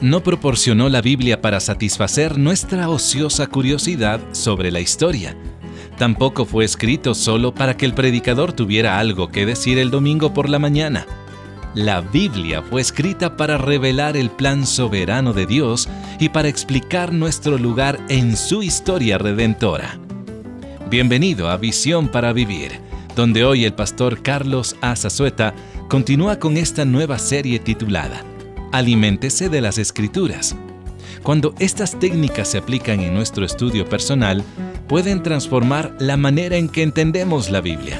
No proporcionó la Biblia para satisfacer nuestra ociosa curiosidad sobre la historia. Tampoco fue escrito solo para que el predicador tuviera algo que decir el domingo por la mañana. La Biblia fue escrita para revelar el plan soberano de Dios y para explicar nuestro lugar en su historia redentora. Bienvenido a Visión para Vivir, donde hoy el pastor Carlos Azazueta continúa con esta nueva serie titulada Aliméntese de las Escrituras. Cuando estas técnicas se aplican en nuestro estudio personal, pueden transformar la manera en que entendemos la Biblia.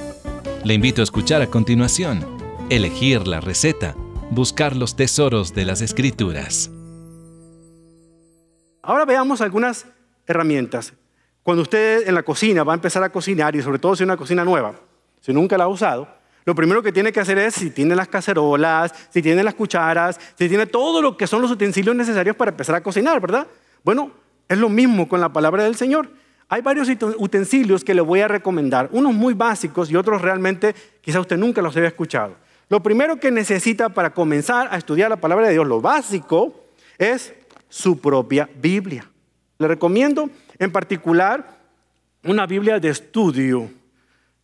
Le invito a escuchar a continuación, elegir la receta, buscar los tesoros de las Escrituras. Ahora veamos algunas herramientas. Cuando usted en la cocina va a empezar a cocinar, y sobre todo si es una cocina nueva, si nunca la ha usado, lo primero que tiene que hacer es, si tiene las cacerolas, si tiene las cucharas, si tiene todo lo que son los utensilios necesarios para empezar a cocinar, ¿verdad? Bueno, es lo mismo con la palabra del Señor. Hay varios utensilios que le voy a recomendar, unos muy básicos y otros realmente quizá usted nunca los haya escuchado. Lo primero que necesita para comenzar a estudiar la palabra de Dios, lo básico, es su propia Biblia. Le recomiendo en particular una Biblia de estudio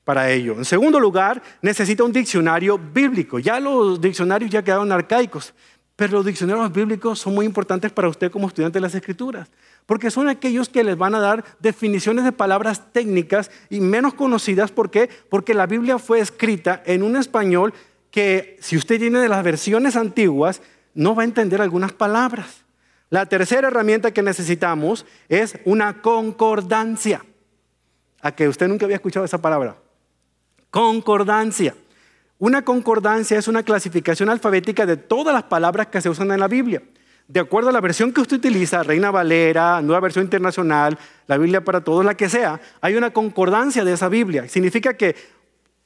para ello. En segundo lugar, necesita un diccionario bíblico. Ya los diccionarios ya quedaron arcaicos, pero los diccionarios bíblicos son muy importantes para usted como estudiante de las escrituras, porque son aquellos que les van a dar definiciones de palabras técnicas y menos conocidas. ¿Por qué? Porque la Biblia fue escrita en un español que si usted tiene de las versiones antiguas, no va a entender algunas palabras. La tercera herramienta que necesitamos es una concordancia. A que usted nunca había escuchado esa palabra. Concordancia. Una concordancia es una clasificación alfabética de todas las palabras que se usan en la Biblia. De acuerdo a la versión que usted utiliza, Reina Valera, Nueva Versión Internacional, la Biblia para todos, la que sea, hay una concordancia de esa Biblia. Significa que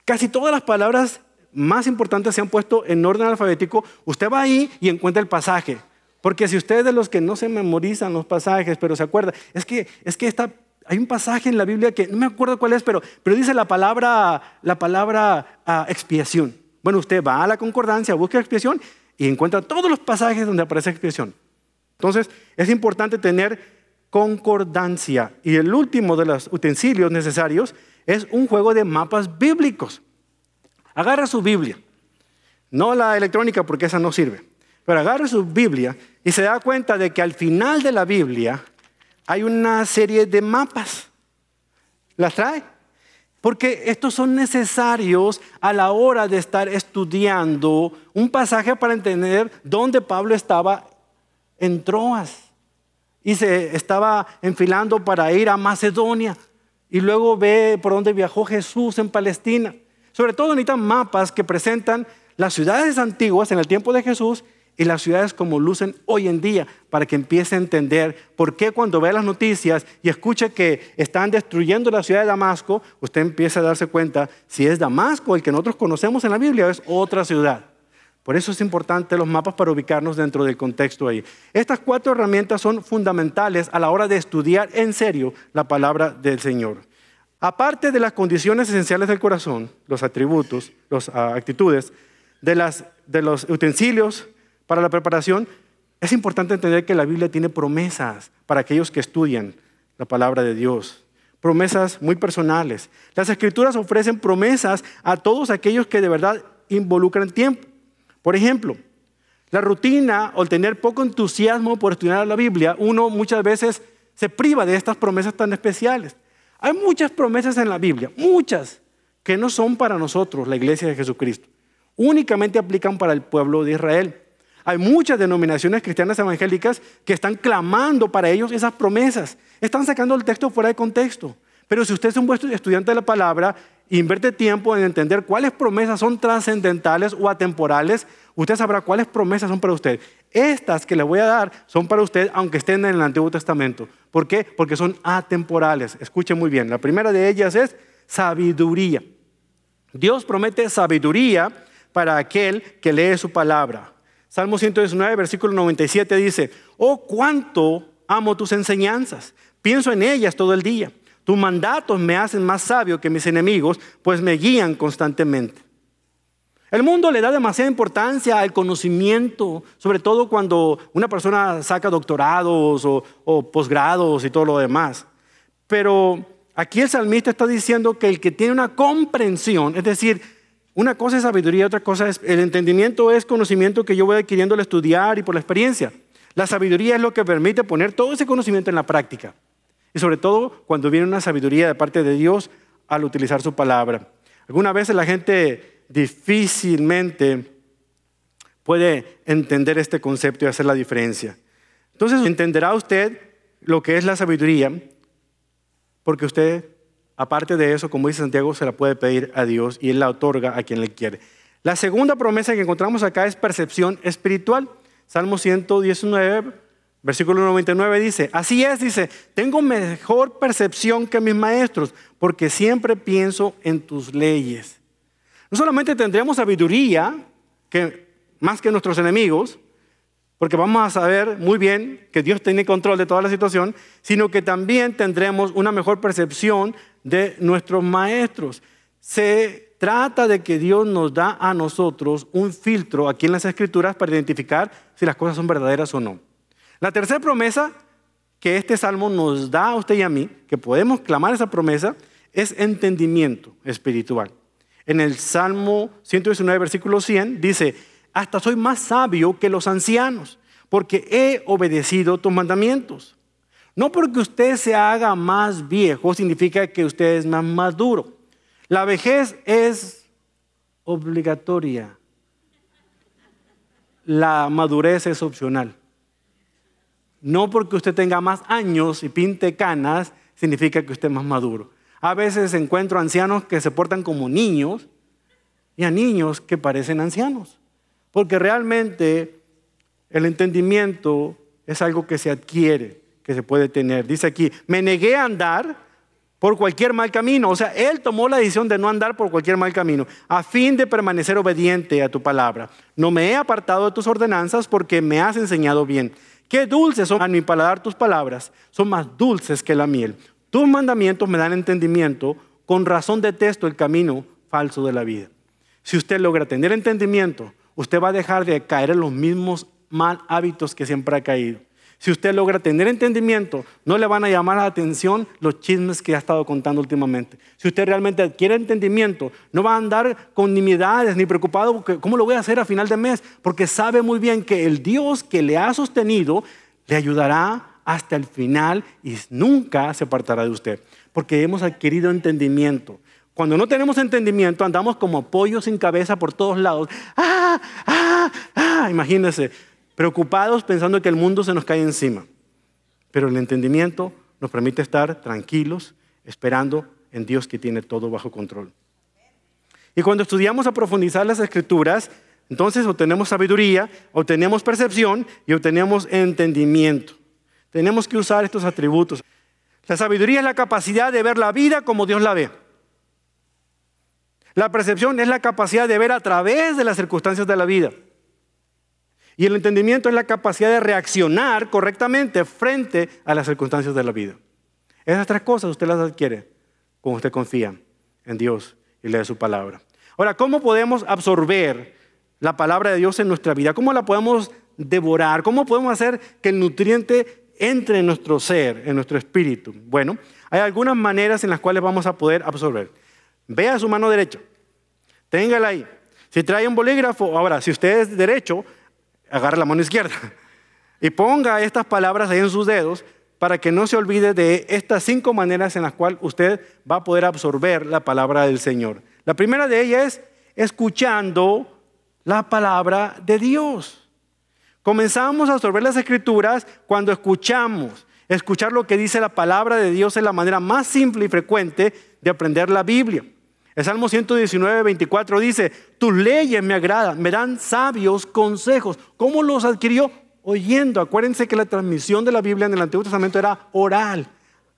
casi todas las palabras más importantes se han puesto en orden alfabético. Usted va ahí y encuentra el pasaje. Porque si usted es de los que no se memorizan los pasajes, pero se acuerda, es que, es que esta hay un pasaje en la Biblia que no me acuerdo cuál es, pero, pero dice la palabra, la palabra ah, expiación. Bueno, usted va a la concordancia, busca expiación y encuentra todos los pasajes donde aparece expiación. Entonces, es importante tener concordancia. Y el último de los utensilios necesarios es un juego de mapas bíblicos. Agarra su Biblia, no la electrónica porque esa no sirve, pero agarra su Biblia y se da cuenta de que al final de la Biblia hay una serie de mapas. ¿Las trae? Porque estos son necesarios a la hora de estar estudiando un pasaje para entender dónde Pablo estaba en Troas y se estaba enfilando para ir a Macedonia y luego ve por dónde viajó Jesús en Palestina. Sobre todo necesitan mapas que presentan las ciudades antiguas en el tiempo de Jesús y las ciudades como lucen hoy en día para que empiece a entender por qué cuando ve las noticias y escuche que están destruyendo la ciudad de Damasco, usted empieza a darse cuenta si es Damasco el que nosotros conocemos en la Biblia o es otra ciudad. Por eso es importante los mapas para ubicarnos dentro del contexto ahí. Estas cuatro herramientas son fundamentales a la hora de estudiar en serio la palabra del Señor. Aparte de las condiciones esenciales del corazón, los atributos, las ah, actitudes, de, las, de los utensilios, para la preparación, es importante entender que la Biblia tiene promesas para aquellos que estudian la palabra de Dios. Promesas muy personales. Las escrituras ofrecen promesas a todos aquellos que de verdad involucran tiempo. Por ejemplo, la rutina o el tener poco entusiasmo por estudiar la Biblia, uno muchas veces se priva de estas promesas tan especiales. Hay muchas promesas en la Biblia, muchas, que no son para nosotros, la iglesia de Jesucristo. Únicamente aplican para el pueblo de Israel. Hay muchas denominaciones cristianas evangélicas que están clamando para ellos esas promesas. Están sacando el texto fuera de contexto. Pero si usted es un estudiante de la palabra, invierte tiempo en entender cuáles promesas son trascendentales o atemporales, usted sabrá cuáles promesas son para usted. Estas que le voy a dar son para usted aunque estén en el Antiguo Testamento. ¿Por qué? Porque son atemporales. Escuche muy bien. La primera de ellas es sabiduría. Dios promete sabiduría para aquel que lee su palabra. Salmo 119, versículo 97 dice, oh, cuánto amo tus enseñanzas, pienso en ellas todo el día. Tus mandatos me hacen más sabio que mis enemigos, pues me guían constantemente. El mundo le da demasiada importancia al conocimiento, sobre todo cuando una persona saca doctorados o, posgrados y todo lo demás. Pero aquí el salmista está diciendo que el que tiene una comprensión, es decir, una cosa es sabiduría, otra cosa es el entendimiento es conocimiento que yo voy adquiriendo al estudiar y por la experiencia. La sabiduría es lo que permite poner todo ese conocimiento en la práctica. Y sobre todo cuando viene una sabiduría de parte de Dios al utilizar su palabra. Algunas veces la gente difícilmente puede entender este concepto y hacer la diferencia. Entonces entenderá usted lo que es la sabiduría, porque usted, aparte de eso, como dice Santiago, se la puede pedir a Dios y Él la otorga a quien le quiere. La segunda promesa que encontramos acá es percepción espiritual. Salmo 119, versículo 99 dice, así es, dice, tengo mejor percepción que mis maestros, porque siempre pienso en tus leyes. No solamente tendremos sabiduría, que, más que nuestros enemigos, porque vamos a saber muy bien que Dios tiene control de toda la situación, sino que también tendremos una mejor percepción de nuestros maestros. Se trata de que Dios nos da a nosotros un filtro aquí en las escrituras para identificar si las cosas son verdaderas o no. La tercera promesa que este salmo nos da a usted y a mí, que podemos clamar esa promesa, es entendimiento espiritual en el Salmo 119, versículo 100, dice, hasta soy más sabio que los ancianos, porque he obedecido tus mandamientos. No porque usted se haga más viejo significa que usted es más maduro. La vejez es obligatoria. La madurez es opcional. No porque usted tenga más años y pinte canas significa que usted es más maduro. A veces encuentro ancianos que se portan como niños y a niños que parecen ancianos. Porque realmente el entendimiento es algo que se adquiere, que se puede tener. Dice aquí, me negué a andar por cualquier mal camino. O sea, él tomó la decisión de no andar por cualquier mal camino, a fin de permanecer obediente a tu palabra. No me he apartado de tus ordenanzas porque me has enseñado bien. Qué dulces son a mi paladar tus palabras, son más dulces que la miel. Tus mandamientos me dan entendimiento, con razón detesto el camino falso de la vida. Si usted logra tener entendimiento, usted va a dejar de caer en los mismos mal hábitos que siempre ha caído. Si usted logra tener entendimiento, no le van a llamar la atención los chismes que ha estado contando últimamente. Si usted realmente adquiere entendimiento, no va a andar con nimiedades ni preocupado porque cómo lo voy a hacer a final de mes, porque sabe muy bien que el Dios que le ha sostenido le ayudará hasta el final y nunca se apartará de usted, porque hemos adquirido entendimiento. Cuando no tenemos entendimiento, andamos como pollos sin cabeza por todos lados. ¡Ah! ¡Ah! ¡Ah! Imagínense, preocupados pensando que el mundo se nos cae encima. Pero el entendimiento nos permite estar tranquilos, esperando en Dios que tiene todo bajo control. Y cuando estudiamos a profundizar las escrituras, entonces obtenemos sabiduría, obtenemos percepción y obtenemos entendimiento. Tenemos que usar estos atributos. La sabiduría es la capacidad de ver la vida como Dios la ve. La percepción es la capacidad de ver a través de las circunstancias de la vida. Y el entendimiento es la capacidad de reaccionar correctamente frente a las circunstancias de la vida. Esas tres cosas usted las adquiere cuando usted confía en Dios y lee su palabra. Ahora, ¿cómo podemos absorber la palabra de Dios en nuestra vida? ¿Cómo la podemos devorar? ¿Cómo podemos hacer que el nutriente entre en nuestro ser, en nuestro espíritu. Bueno, hay algunas maneras en las cuales vamos a poder absorber. Vea su mano derecha, téngala ahí. Si trae un bolígrafo, ahora, si usted es derecho, agarre la mano izquierda y ponga estas palabras ahí en sus dedos para que no se olvide de estas cinco maneras en las cuales usted va a poder absorber la palabra del Señor. La primera de ellas es escuchando la palabra de Dios. Comenzamos a absorber las escrituras cuando escuchamos. Escuchar lo que dice la palabra de Dios es la manera más simple y frecuente de aprender la Biblia. El Salmo 119, 24 dice, tus leyes me agradan, me dan sabios consejos. ¿Cómo los adquirió? Oyendo. Acuérdense que la transmisión de la Biblia en el Antiguo Testamento era oral,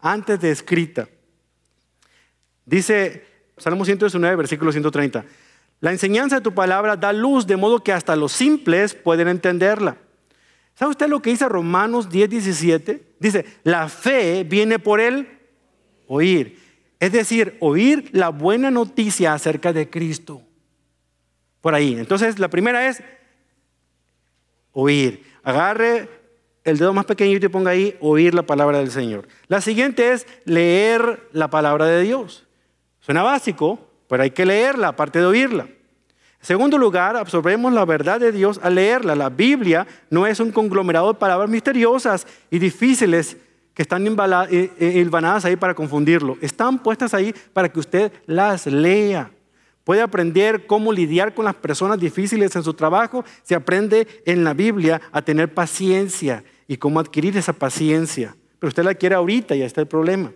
antes de escrita. Dice Salmo 119, versículo 130. La enseñanza de tu palabra da luz de modo que hasta los simples pueden entenderla. ¿Sabe usted lo que dice Romanos 10, 17? Dice, la fe viene por el oír. Es decir, oír la buena noticia acerca de Cristo. por ahí. Entonces, la primera es oír. Agarre el dedo más pequeñito y ponga ahí oír la palabra del Señor. La siguiente es leer la palabra de Dios. Suena básico, pero hay que leerla aparte de oírla. En segundo lugar, absorbemos la verdad de Dios al leerla. La Biblia no es un conglomerado de palabras misteriosas y difíciles que están hilvanadas ahí para confundirlo. Están puestas ahí para que usted las lea. Puede aprender cómo lidiar con las personas difíciles en su trabajo. Se aprende en la Biblia a tener paciencia y cómo adquirir esa paciencia. Pero usted la quiere ahorita, ya está el problema.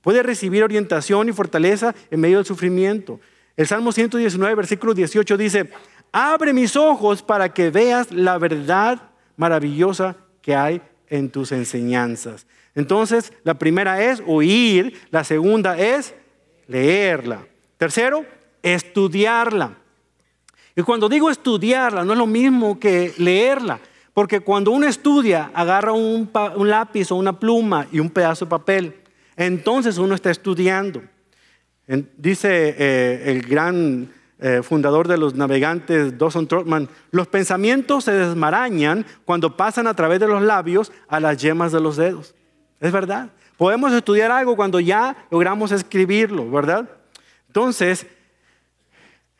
Puede recibir orientación y fortaleza en medio del sufrimiento. El Salmo 119, versículo 18 dice, abre mis ojos para que veas la verdad maravillosa que hay en tus enseñanzas. Entonces, la primera es oír, la segunda es leerla. Tercero, estudiarla. Y cuando digo estudiarla, no es lo mismo que leerla, porque cuando uno estudia, agarra un, lápiz o una pluma y un pedazo de papel, entonces uno está estudiando. dice eh, el gran eh, fundador de los navegantes, Dawson Trotman, los pensamientos se desmarañan cuando pasan a través de los labios a las yemas de los dedos. Es verdad. Podemos estudiar algo cuando ya logramos escribirlo, ¿verdad? Entonces,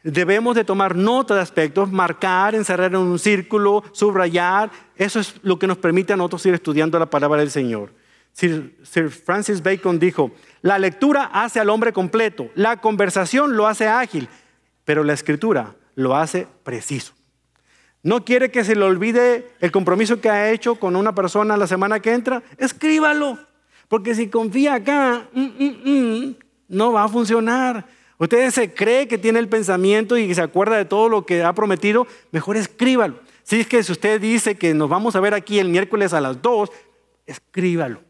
Debemos de tomar nota de aspectos, marcar, encerrar en un círculo, subrayar. Eso es lo que nos permite a nosotros ir estudiando la palabra del Señor. Sir, Sir, Francis Bacon dijo, la lectura hace al hombre completo, la conversación lo hace ágil, pero la escritura lo hace preciso. No quiere que se le olvide el compromiso que ha hecho con una persona la semana que entra, escríbalo, porque si confía acá, mm, mm, mm, no va a funcionar. Usted se cree que tiene el pensamiento y se acuerda de todo lo que ha prometido, mejor escríbalo. Si es que si usted dice que nos vamos a ver aquí el miércoles a las 2, escríbalo.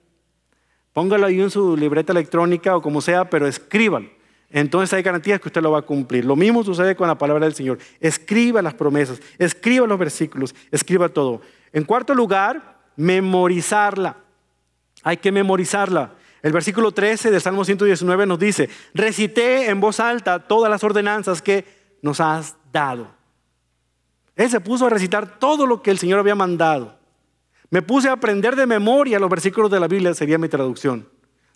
Póngalo ahí en su libreta electrónica o como sea, pero escríbalo. Entonces hay garantías que usted lo va a cumplir. Lo mismo sucede con la palabra del Señor. Escriba las promesas, escriba los versículos, escriba todo. En cuarto lugar, memorizarla. Hay que memorizarla. El versículo 13 del Salmo 119 nos dice, recité en voz alta todas las ordenanzas que nos has dado. Él se puso a recitar todo lo que el Señor había mandado. Me puse a aprender de memoria los versículos de la Biblia, sería mi traducción.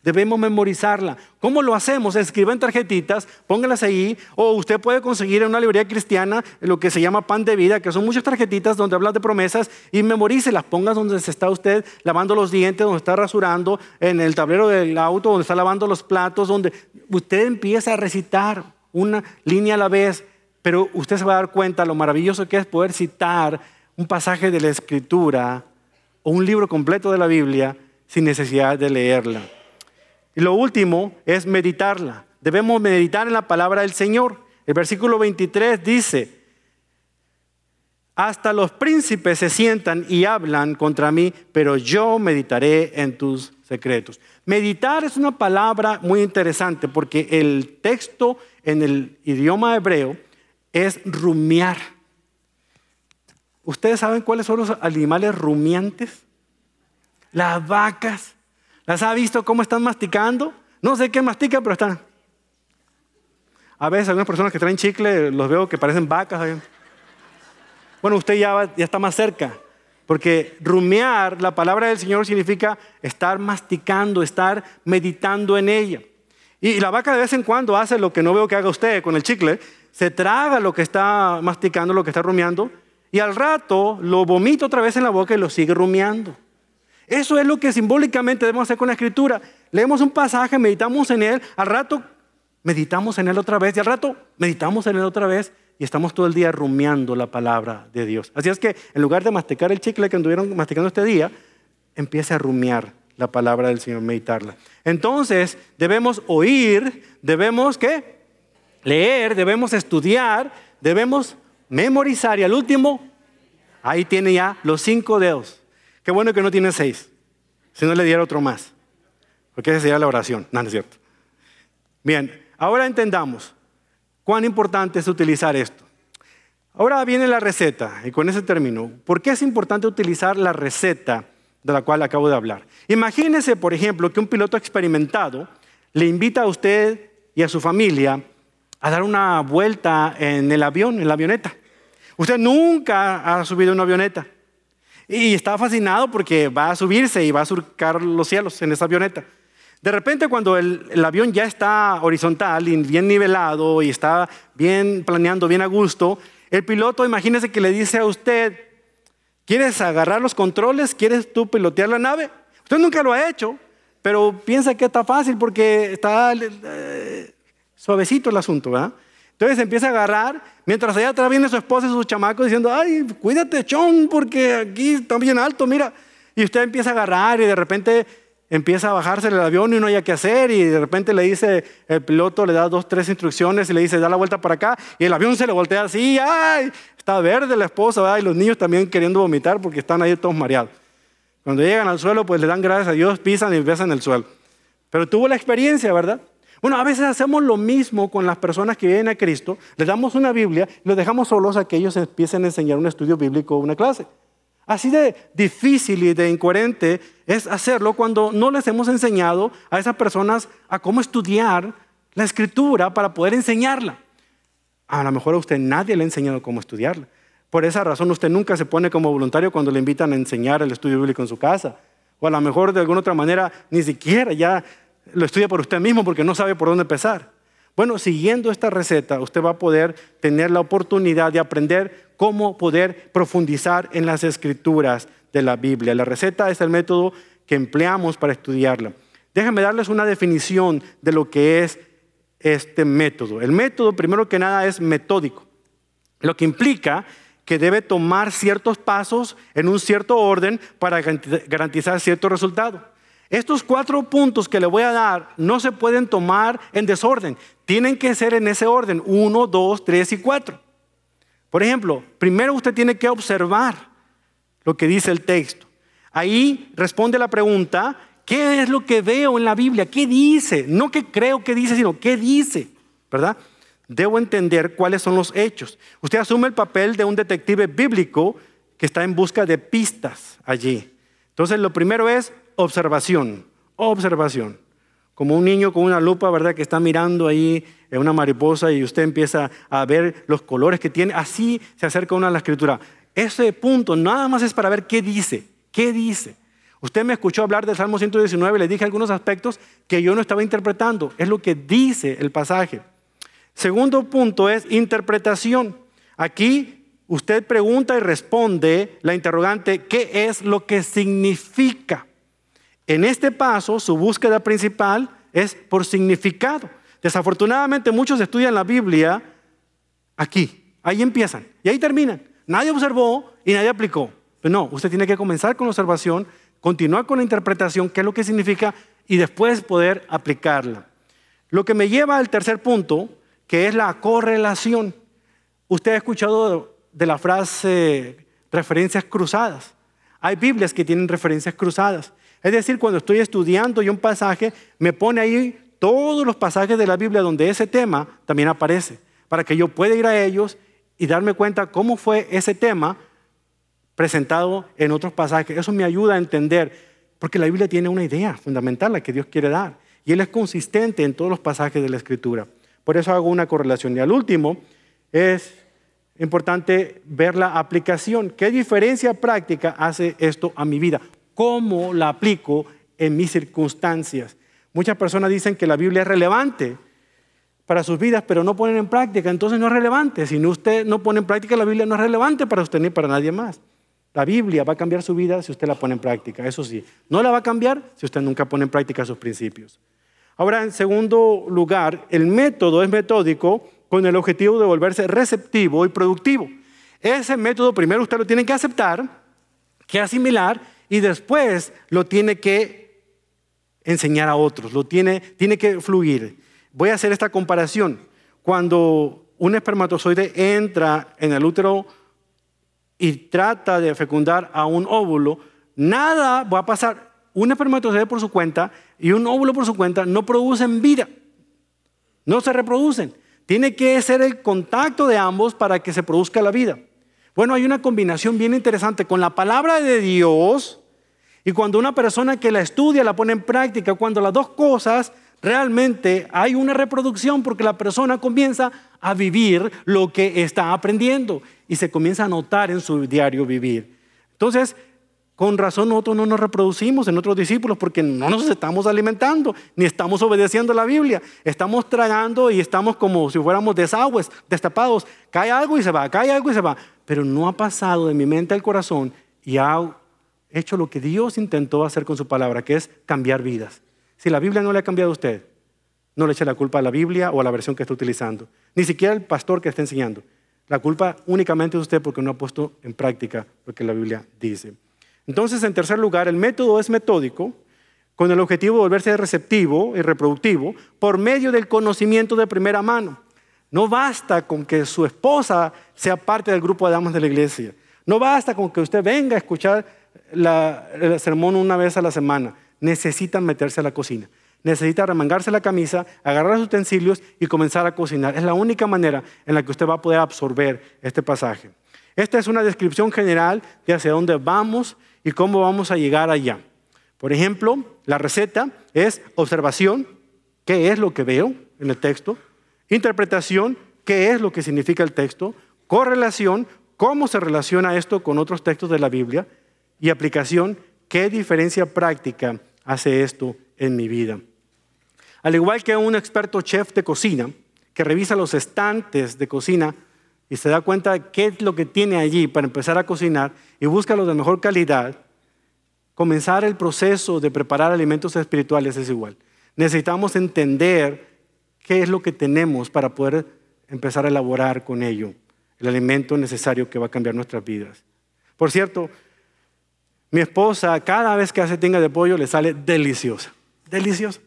Debemos memorizarla. ¿Cómo lo hacemos? Escriben tarjetitas, póngalas ahí, o usted puede conseguir en una librería cristiana lo que se llama pan de vida, que son muchas tarjetitas donde hablan de promesas, y memorícelas, pongas donde se está usted lavando los dientes, donde está rasurando, en el tablero del auto, donde está lavando los platos, donde usted empieza a recitar una línea a la vez, pero usted se va a dar cuenta lo maravilloso que es poder citar un pasaje de la Escritura o un libro completo de la Biblia sin necesidad de leerla. Y lo último es meditarla. Debemos meditar en la palabra del Señor. El versículo 23 dice, hasta los príncipes se sientan y hablan contra mí, pero yo meditaré en tus secretos. Meditar es una palabra muy interesante porque el texto en el idioma hebreo es rumiar. ¿Ustedes saben cuáles son los animales rumiantes? Las vacas. ¿Las ha visto cómo están masticando? No sé qué mastica, pero están. A veces algunas personas que traen chicle los veo que parecen vacas. Bueno, usted ya, ya está más cerca. Porque rumiar, la palabra del Señor significa estar masticando, estar meditando en ella. Y la vaca de vez en cuando hace lo que no veo que haga usted con el chicle. Se traga lo que está masticando, lo que está rumiando. Y al rato lo vomita otra vez en la boca y lo sigue rumiando. Eso es lo que simbólicamente debemos hacer con la escritura. Leemos un pasaje, meditamos en él, al rato meditamos en él otra vez y al rato meditamos en él otra vez y estamos todo el día rumiando la palabra de Dios. Así es que en lugar de masticar el chicle que anduvieron masticando este día, empiece a rumiar la palabra del Señor, meditarla. Entonces, debemos oír, debemos qué? Leer, debemos estudiar, debemos memorizar y al último, ahí tiene ya los cinco dedos. Qué bueno que no tiene seis. Si no le diera otro más. Porque esa sería la oración. No, no es cierto. Bien, ahora entendamos cuán importante es utilizar esto. Ahora viene la receta, y con ese término, ¿por qué es importante utilizar la receta de la cual acabo de hablar? Imagínese, por ejemplo, que un piloto experimentado le invita a usted y a su familia a dar una vuelta en el avión, en la avioneta. Usted nunca ha subido una avioneta. Y está fascinado porque va a subirse y va a surcar los cielos en esa avioneta. De repente cuando el, el, avión ya está horizontal y bien nivelado y está bien planeando, bien a gusto, el piloto imagínese que le dice a usted, ¿quieres agarrar los controles? ¿Quieres tú pilotear la nave? Usted nunca lo ha hecho, pero piensa que está fácil porque está eh, suavecito el asunto, ¿verdad? Entonces empieza a agarrar, mientras allá atrás viene su esposa y sus chamacos diciendo, ay, cuídate, chon, porque aquí está bien alto, mira. Y usted empieza a agarrar y de repente empieza a bajarse el avión y no hay qué hacer y de repente le dice, el piloto le da dos, tres instrucciones y le dice, da la vuelta para acá y el avión se le voltea así, ay, está verde la esposa, y los niños también queriendo vomitar porque están ahí todos mareados. Cuando llegan al suelo, pues le dan gracias a Dios, pisan y besan el suelo. Pero tuvo la experiencia, ¿verdad? Bueno, a veces hacemos lo mismo con las personas que vienen a Cristo, les damos una Biblia y los dejamos solos a que ellos empiecen a enseñar un estudio bíblico o una clase. Así de difícil y de incoherente es hacerlo cuando no les hemos enseñado a esas personas a cómo estudiar la escritura para poder enseñarla. A lo mejor a usted nadie le ha enseñado cómo estudiarla. Por esa razón usted nunca se pone como voluntario cuando le invitan a enseñar el estudio bíblico en su casa. O a lo mejor de alguna otra manera ni siquiera ya lo estudia por usted mismo porque no sabe por dónde empezar. Bueno, siguiendo esta receta, usted va a poder tener la oportunidad de aprender cómo poder profundizar en las escrituras de la Biblia. La receta es el método que empleamos para estudiarla. Déjenme darles una definición de lo que es este método. El método, primero que nada, es metódico, lo que implica que debe tomar ciertos pasos en un cierto orden para garantizar cierto resultado. Estos cuatro puntos que le voy a dar no se pueden tomar en desorden, tienen que ser en ese orden, uno, dos, tres y cuatro. Por ejemplo, primero usted tiene que observar lo que dice el texto. Ahí responde la pregunta, ¿qué es lo que veo en la Biblia? ¿Qué dice? No que creo que dice, sino qué dice, ¿verdad? debo entender cuáles son los hechos. Usted asume el papel de un detective bíblico que está en busca de pistas allí. Entonces, lo primero es observación, observación. Como un niño con una lupa, ¿verdad? Que está mirando ahí en una mariposa y usted empieza a ver los colores que tiene. Así se acerca uno a la escritura. Ese punto nada más es para ver qué dice, qué dice. Usted me escuchó hablar del Salmo 119, le dije algunos aspectos que yo no estaba interpretando. Es lo que dice el pasaje. Segundo punto es interpretación. Aquí usted pregunta y responde la interrogante, ¿qué es lo que significa? En este paso, su búsqueda principal es por significado. Desafortunadamente muchos estudian la Biblia aquí, ahí empiezan y ahí terminan. Nadie observó y nadie aplicó. Pero no, usted tiene que comenzar con la observación, continuar con la interpretación, qué es lo que significa y después poder aplicarla. Lo que me lleva al tercer punto que es la correlación. Usted ha escuchado de la frase referencias cruzadas. Hay Biblias que tienen referencias cruzadas. Es decir, cuando estoy estudiando y un pasaje, me pone ahí todos los pasajes de la Biblia donde ese tema también aparece, para que yo pueda ir a ellos y darme cuenta cómo fue ese tema presentado en otros pasajes. Eso me ayuda a entender, porque la Biblia tiene una idea fundamental, la que Dios quiere dar, y Él es consistente en todos los pasajes de la Escritura. Por eso hago una correlación. Y al último, es importante ver la aplicación. ¿Qué diferencia práctica hace esto a mi vida? ¿Cómo la aplico en mis circunstancias? Muchas personas dicen que la Biblia es relevante para sus vidas, pero no ponen en práctica, entonces no es relevante. Si usted no pone en práctica la Biblia, no es relevante para usted ni para nadie más. La Biblia va a cambiar su vida si usted la pone en práctica, eso sí. No la va a cambiar si usted nunca pone en práctica sus principios. Ahora, en segundo lugar, el método es metódico con el objetivo de volverse receptivo y productivo. Ese método primero usted lo tiene que aceptar, que asimilar y después lo tiene que enseñar a otros, lo tiene, tiene que fluir. Voy a hacer esta comparación. Cuando un espermatozoide entra en el útero y trata de fecundar a un óvulo, nada va a pasar. Un espermatozoide por su cuenta y un óvulo por su cuenta no producen vida, no se reproducen. Tiene que ser el contacto de ambos para que se produzca la vida. Bueno, hay una combinación bien interesante con la palabra de Dios y cuando una persona que la estudia la pone en práctica, cuando las dos cosas realmente hay una reproducción porque la persona comienza a vivir lo que está aprendiendo y se comienza a notar en su diario vivir. Entonces, con razón nosotros no nos reproducimos en otros discípulos porque no nos estamos alimentando, ni estamos obedeciendo la Biblia. Estamos tragando y estamos como si fuéramos desagües, destapados. Cae algo y se va, cae algo y se va. Pero no ha pasado de mi mente al corazón y ha hecho lo que Dios intentó hacer con su palabra, que es cambiar vidas. Si la Biblia no le ha cambiado a usted, no le eche la culpa a la Biblia o a la versión que está utilizando, ni siquiera al pastor que está enseñando. La culpa únicamente es usted porque no ha puesto en práctica lo que la Biblia dice. Entonces, en tercer lugar, el método es metódico, con el objetivo de volverse receptivo y reproductivo por medio del conocimiento de primera mano. No basta con que su esposa sea parte del grupo de damas de la iglesia. No basta con que usted venga a escuchar el sermón una vez a la semana. Necesita meterse a la cocina. Necesita remangarse la camisa, agarrar los utensilios y comenzar a cocinar. Es la única manera en la que usted va a poder absorber este pasaje. Esta es una descripción general de hacia dónde vamos y cómo vamos a llegar allá. Por ejemplo, la receta es observación, qué es lo que veo en el texto, interpretación, qué es lo que significa el texto, correlación, cómo se relaciona esto con otros textos de la Biblia y aplicación, qué diferencia práctica hace esto en mi vida. Al igual que un experto chef de cocina que revisa los estantes de cocina y se da cuenta de qué es lo que tiene allí para empezar a cocinar y busca los de mejor calidad, comenzar el proceso de preparar alimentos espirituales es igual. Necesitamos entender qué es lo que tenemos para poder empezar a elaborar con ello el alimento necesario que va a cambiar nuestras vidas. Por cierto, mi esposa cada vez que hace tinga de pollo le sale deliciosa, deliciosa.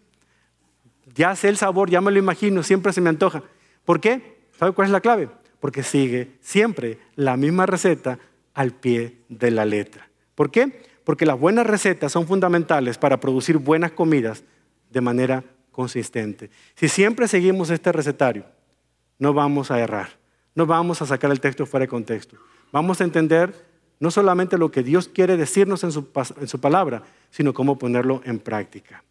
Ya sé el sabor, ya me lo imagino, siempre se me antoja. ¿Por qué? ¿Sabe cuál es la clave? porque sigue siempre la misma receta al pie de la letra. ¿Por qué? Porque las buenas recetas son fundamentales para producir buenas comidas de manera consistente. Si siempre seguimos este recetario, no vamos a errar, no vamos a sacar el texto fuera de contexto. Vamos a entender no solamente lo que Dios quiere decirnos en su, en su palabra, sino cómo ponerlo en práctica.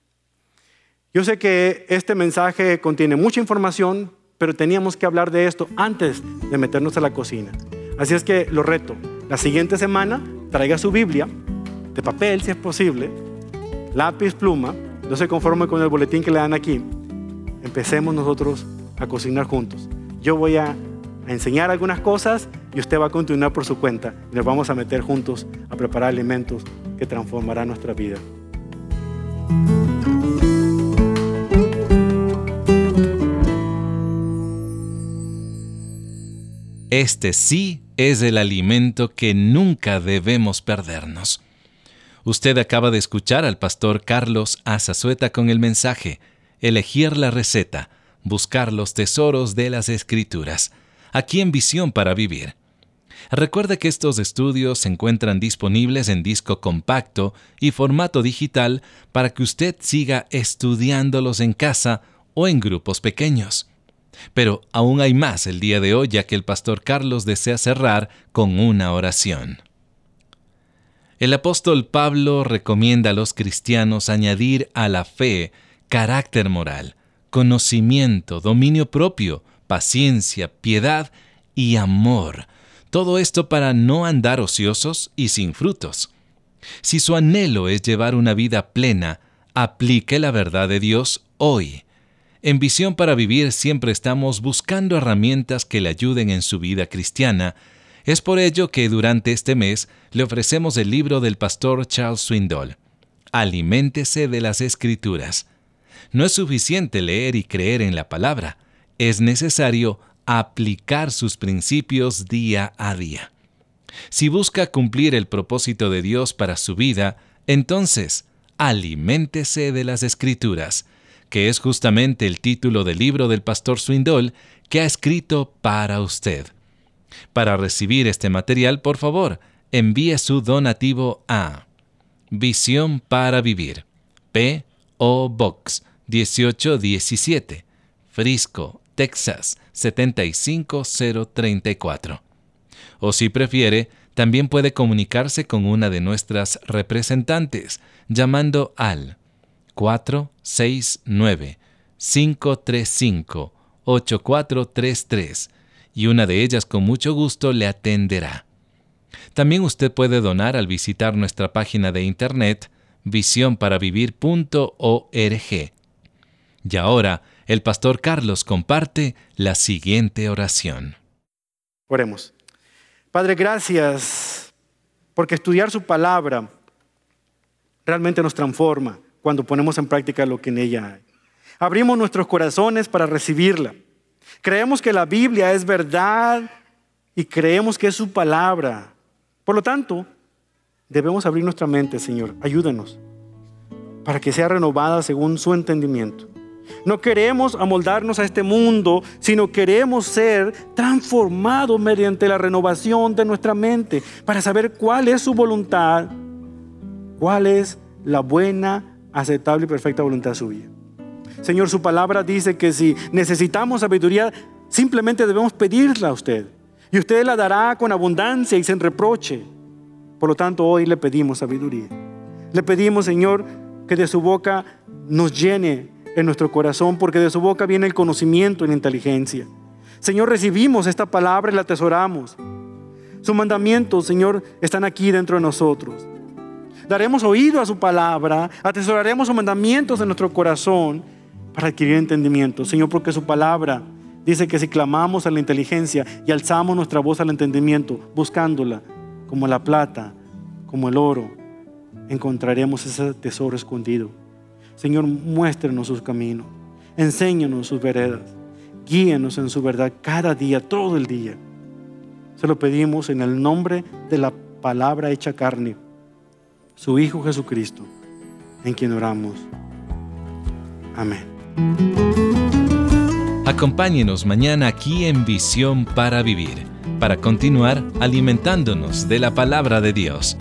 Yo sé que este mensaje contiene mucha información, pero teníamos que hablar de esto antes de meternos a la cocina. Así es que lo reto. La siguiente semana traiga su Biblia, de papel si es posible, lápiz, pluma, no se conforme con el boletín que le dan aquí. Empecemos nosotros a cocinar juntos. Yo voy a, a enseñar algunas cosas y usted va a continuar por su cuenta. Y nos vamos a meter juntos a preparar alimentos que transformarán nuestra vida. Este sí es el alimento que nunca debemos perdernos. Usted acaba de escuchar al pastor Carlos Azazueta con el mensaje Elegir la receta, buscar los tesoros de las escrituras, aquí en Visión para Vivir. Recuerde que estos estudios se encuentran disponibles en disco compacto y formato digital para que usted siga estudiándolos en casa o en grupos pequeños. Pero aún hay más el día de hoy ya que el pastor Carlos desea cerrar con una oración. El apóstol Pablo recomienda a los cristianos añadir a la fe carácter moral, conocimiento, dominio propio, paciencia, piedad y amor. Todo esto para no andar ociosos y sin frutos. Si su anhelo es llevar una vida plena, aplique la verdad de Dios hoy en Visión para Vivir siempre estamos buscando herramientas que le ayuden en su vida cristiana. Es por ello que durante este mes le ofrecemos el libro del pastor Charles Swindoll. Aliméntese de las Escrituras. No es suficiente leer y creer en la palabra, es necesario aplicar sus principios día a día. Si busca cumplir el propósito de Dios para su vida, entonces, aliméntese de las Escrituras que es justamente el título del libro del pastor Swindoll que ha escrito para usted. Para recibir este material, por favor, envíe su donativo a Visión para Vivir, P.O. Box 1817, Frisco, Texas 75034. O si prefiere, también puede comunicarse con una de nuestras representantes llamando al 469 535 8433 y una de ellas con mucho gusto le atenderá. También usted puede donar al visitar nuestra página de internet visionparavivir.org. Y ahora, el pastor Carlos comparte la siguiente oración. Oremos. Padre, gracias porque estudiar su palabra realmente nos transforma cuando ponemos en práctica lo que en ella hay. Abrimos nuestros corazones para recibirla. Creemos que la Biblia es verdad y creemos que es su palabra. Por lo tanto, debemos abrir nuestra mente, Señor. Ayúdanos para que sea renovada según su entendimiento. No queremos amoldarnos a este mundo, sino queremos ser transformados mediante la renovación de nuestra mente para saber cuál es su voluntad, cuál es la buena, aceptable y perfecta voluntad suya. Señor, su palabra dice que si necesitamos sabiduría, simplemente debemos pedirla a usted. Y usted la dará con abundancia y sin reproche. Por lo tanto, hoy le pedimos sabiduría. Le pedimos, Señor, que de su boca nos llene en nuestro corazón, porque de su boca viene el conocimiento y la inteligencia. Señor, recibimos esta palabra y la atesoramos. Sus mandamientos, Señor, están aquí dentro de nosotros. Daremos oído a su palabra, atesoraremos sus mandamientos en nuestro corazón para adquirir entendimiento. Señor, porque su palabra dice que si clamamos a la inteligencia y alzamos nuestra voz al entendimiento, buscándola como la plata, como el oro, encontraremos ese tesoro escondido. Señor, muéstrenos sus caminos, enséñanos sus veredas, guíenos en su verdad cada día, todo el día. Se lo pedimos en el nombre de la palabra hecha carne, su Hijo Jesucristo, en quien oramos. Amén. Acompáñenos mañana aquí en Visión para Vivir, para continuar alimentándonos de la palabra de Dios.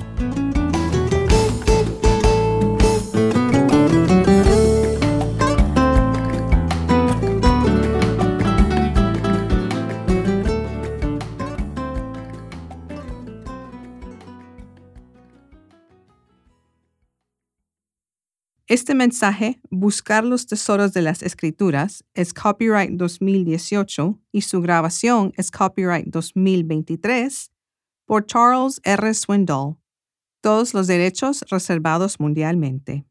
Este mensaje, Buscar los Tesoros de las Escrituras, es copyright 2018 y su grabación es copyright 2023 por Charles R. Swindoll. Todos los derechos reservados mundialmente.